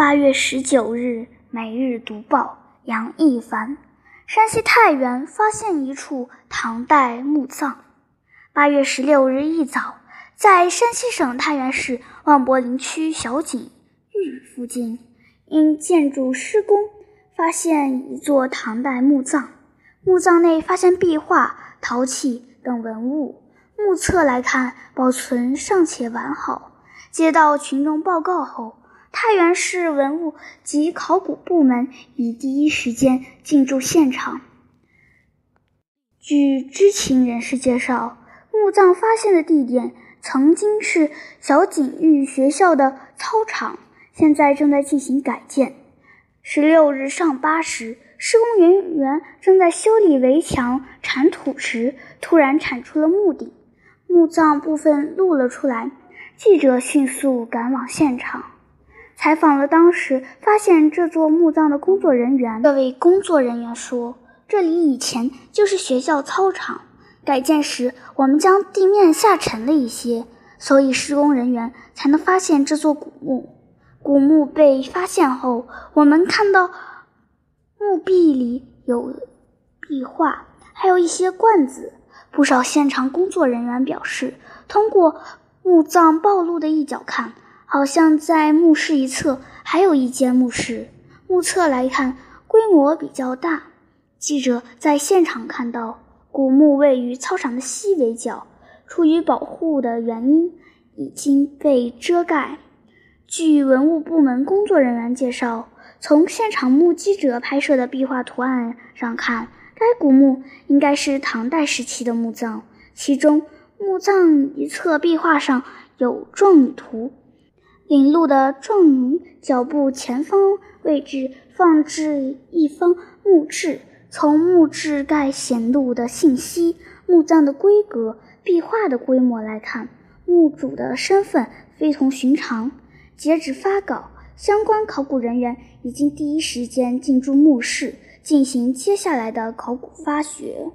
八月十九日，《每日读报》杨一凡：山西太原发现一处唐代墓葬。八月十六日一早，在山西省太原市望柏林区小井峪附近，因建筑施工，发现一座唐代墓葬。墓葬内发现壁画、陶器等文物，目测来看，保存尚且完好。接到群众报告后，太原市文物及考古部门已第一时间进驻现场。据知情人士介绍，墓葬发现的地点曾经是小井峪学校的操场，现在正在进行改建。十六日上八时，施工人员正在修理围墙铲土时，突然铲出了墓顶，墓葬部分露了出来。记者迅速赶往现场，采访了当时发现这座墓葬的工作人员。这位工作人员说：“这里以前就是学校操场，改建时我们将地面下沉了一些，所以施工人员才能发现这座古墓。古墓被发现后，我们看到墓壁里有壁画，还有一些罐子。不少现场工作人员表示，通过。”墓葬暴露的一角看，好像在墓室一侧还有一间墓室。目测来看，规模比较大。记者在现场看到，古墓位于操场的西北角，出于保护的原因，已经被遮盖。据文物部门工作人员介绍，从现场目击者拍摄的壁画图案上看，该古墓应该是唐代时期的墓葬，其中。墓葬一侧壁画上有状女图，领路的状女脚步前方位置放置一方墓志。从墓志盖显露的信息、墓葬的规格、壁画的规模来看，墓主的身份非同寻常。截止发稿，相关考古人员已经第一时间进驻墓室，进行接下来的考古发掘。